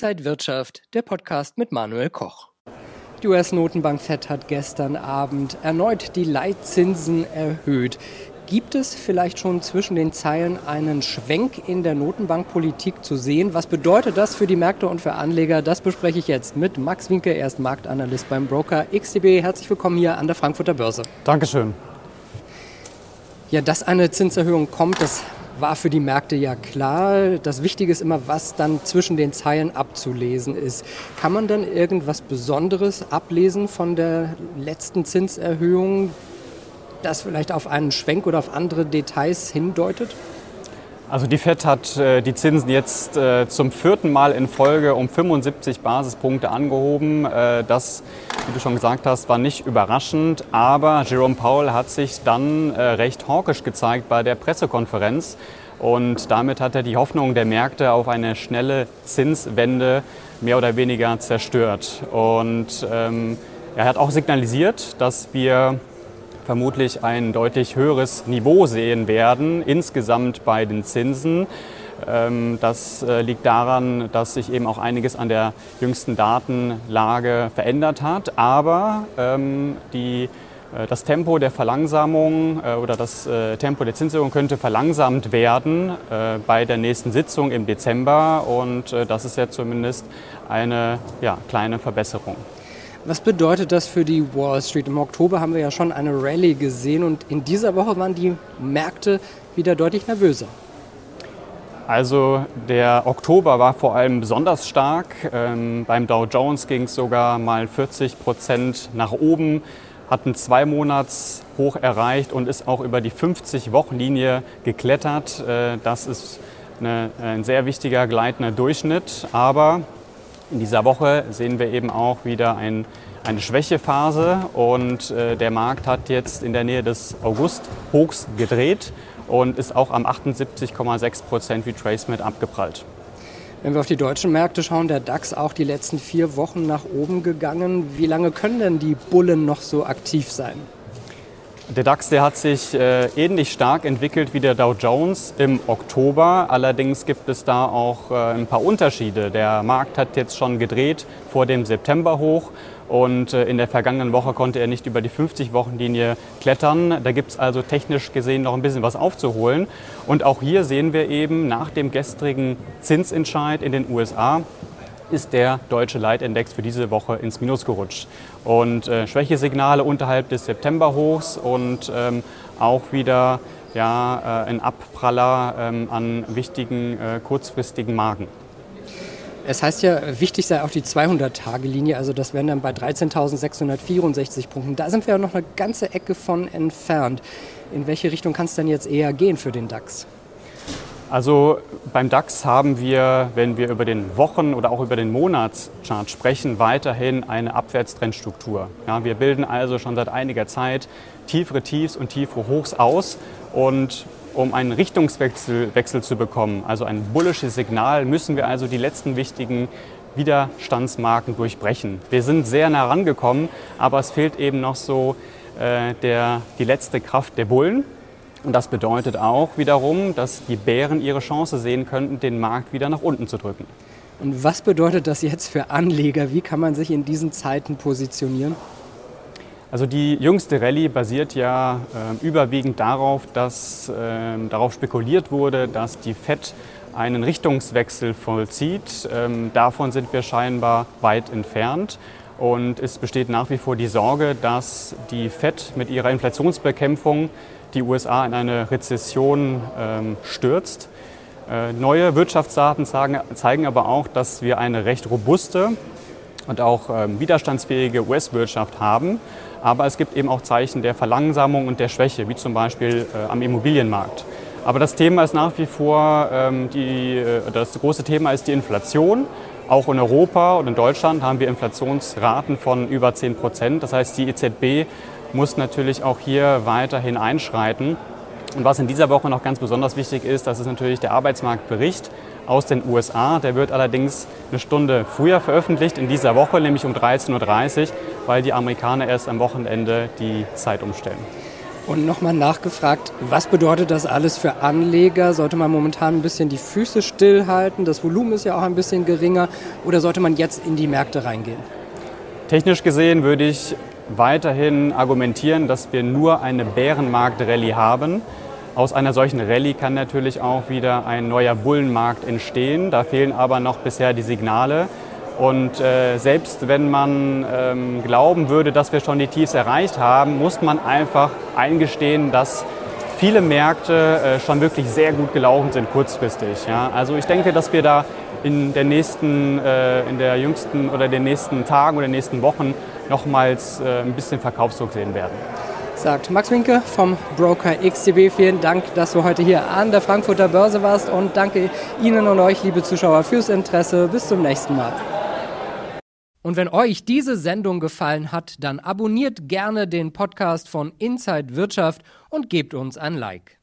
Inside Wirtschaft, der Podcast mit Manuel Koch. Die US-Notenbank Fed hat gestern Abend erneut die Leitzinsen erhöht. Gibt es vielleicht schon zwischen den Zeilen einen Schwenk in der Notenbankpolitik zu sehen? Was bedeutet das für die Märkte und für Anleger? Das bespreche ich jetzt mit Max Winke, er ist Marktanalyst beim Broker XTB. Herzlich willkommen hier an der Frankfurter Börse. Dankeschön. Ja, dass eine Zinserhöhung kommt, das war für die Märkte ja klar. Das Wichtige ist immer, was dann zwischen den Zeilen abzulesen ist. Kann man dann irgendwas Besonderes ablesen von der letzten Zinserhöhung, das vielleicht auf einen Schwenk oder auf andere Details hindeutet? Also die FED hat äh, die Zinsen jetzt äh, zum vierten Mal in Folge um 75 Basispunkte angehoben. Äh, das, wie du schon gesagt hast, war nicht überraschend, aber Jerome Powell hat sich dann recht hawkisch gezeigt bei der Pressekonferenz und damit hat er die Hoffnung der Märkte auf eine schnelle Zinswende mehr oder weniger zerstört. Und ähm, er hat auch signalisiert, dass wir vermutlich ein deutlich höheres Niveau sehen werden, insgesamt bei den Zinsen. Ähm, das äh, liegt daran, dass sich eben auch einiges an der jüngsten Datenlage verändert hat. Aber ähm, die, äh, das Tempo der Verlangsamung äh, oder das Tempo der Zinserhöhung könnte verlangsamt werden bei der nächsten Sitzung im Dezember. Und das ist ja zumindest eine ja, kleine Verbesserung. Was bedeutet das für die Wall Street? Im Oktober haben wir ja schon eine Rallye gesehen und in dieser Woche waren die Märkte wieder deutlich nervöser. Also der Oktober war vor allem besonders stark. Ähm, beim Dow Jones ging es sogar mal 40 Prozent nach oben, hat ein Zwei-Monats-Hoch erreicht und ist auch über die 50-Wochen-Linie geklettert. Äh, das ist eine, ein sehr wichtiger gleitender Durchschnitt. Aber in dieser Woche sehen wir eben auch wieder ein, eine Schwächephase und äh, der Markt hat jetzt in der Nähe des August-Hochs gedreht und ist auch am 78,6 Prozent Retracement abgeprallt. Wenn wir auf die deutschen Märkte schauen, der DAX auch die letzten vier Wochen nach oben gegangen. Wie lange können denn die Bullen noch so aktiv sein? Der DAX der hat sich äh, ähnlich stark entwickelt wie der Dow Jones im Oktober. Allerdings gibt es da auch äh, ein paar Unterschiede. Der Markt hat jetzt schon gedreht vor dem September hoch und äh, in der vergangenen Woche konnte er nicht über die 50-Wochen-Linie klettern. Da gibt es also technisch gesehen noch ein bisschen was aufzuholen. Und auch hier sehen wir eben nach dem gestrigen Zinsentscheid in den USA, ist der deutsche Leitindex für diese Woche ins Minus gerutscht. Und äh, Schwächesignale unterhalb des Septemberhochs und ähm, auch wieder ja, äh, ein Abpraller ähm, an wichtigen äh, kurzfristigen Marken. Es heißt ja, wichtig sei auch die 200-Tage-Linie, also das wären dann bei 13.664 Punkten. Da sind wir ja noch eine ganze Ecke von entfernt. In welche Richtung kann es denn jetzt eher gehen für den DAX? Also beim DAX haben wir, wenn wir über den Wochen- oder auch über den Monatschart sprechen, weiterhin eine Abwärtstrendstruktur. Ja, wir bilden also schon seit einiger Zeit tiefere Tiefs und tiefere Hochs aus und um einen Richtungswechsel Wechsel zu bekommen, also ein bullisches Signal, müssen wir also die letzten wichtigen Widerstandsmarken durchbrechen. Wir sind sehr nah rangekommen, aber es fehlt eben noch so äh, der, die letzte Kraft der Bullen. Und das bedeutet auch wiederum, dass die Bären ihre Chance sehen könnten, den Markt wieder nach unten zu drücken. Und was bedeutet das jetzt für Anleger? Wie kann man sich in diesen Zeiten positionieren? Also die jüngste Rallye basiert ja äh, überwiegend darauf, dass äh, darauf spekuliert wurde, dass die Fed einen Richtungswechsel vollzieht. Ähm, davon sind wir scheinbar weit entfernt. Und es besteht nach wie vor die Sorge, dass die Fed mit ihrer Inflationsbekämpfung die USA in eine Rezession ähm, stürzt. Äh, neue Wirtschaftsdaten zeigen aber auch, dass wir eine recht robuste und auch ähm, widerstandsfähige US-Wirtschaft haben. Aber es gibt eben auch Zeichen der Verlangsamung und der Schwäche, wie zum Beispiel äh, am Immobilienmarkt. Aber das Thema ist nach wie vor, ähm, die, äh, das große Thema ist die Inflation. Auch in Europa und in Deutschland haben wir Inflationsraten von über 10 Prozent. Das heißt, die EZB muss natürlich auch hier weiterhin einschreiten. Und was in dieser Woche noch ganz besonders wichtig ist, das ist natürlich der Arbeitsmarktbericht aus den USA. Der wird allerdings eine Stunde früher veröffentlicht in dieser Woche, nämlich um 13.30 Uhr, weil die Amerikaner erst am Wochenende die Zeit umstellen. Und nochmal nachgefragt, was bedeutet das alles für Anleger? Sollte man momentan ein bisschen die Füße stillhalten? Das Volumen ist ja auch ein bisschen geringer. Oder sollte man jetzt in die Märkte reingehen? Technisch gesehen würde ich weiterhin argumentieren, dass wir nur eine Bärenmarkt-Rallye haben. Aus einer solchen Rallye kann natürlich auch wieder ein neuer Bullenmarkt entstehen. Da fehlen aber noch bisher die Signale. Und äh, selbst wenn man ähm, glauben würde, dass wir schon die Tiefs erreicht haben, muss man einfach eingestehen, dass viele Märkte äh, schon wirklich sehr gut gelaufen sind kurzfristig. Ja? Also ich denke, dass wir da in der nächsten, äh, in der jüngsten oder den nächsten Tagen oder den nächsten Wochen nochmals äh, ein bisschen Verkaufsdruck sehen werden. Sagt Max Winke vom Broker XTB. Vielen Dank, dass du heute hier an der Frankfurter Börse warst und danke Ihnen und euch, liebe Zuschauer, fürs Interesse. Bis zum nächsten Mal. Und wenn euch diese Sendung gefallen hat, dann abonniert gerne den Podcast von Inside Wirtschaft und gebt uns ein Like.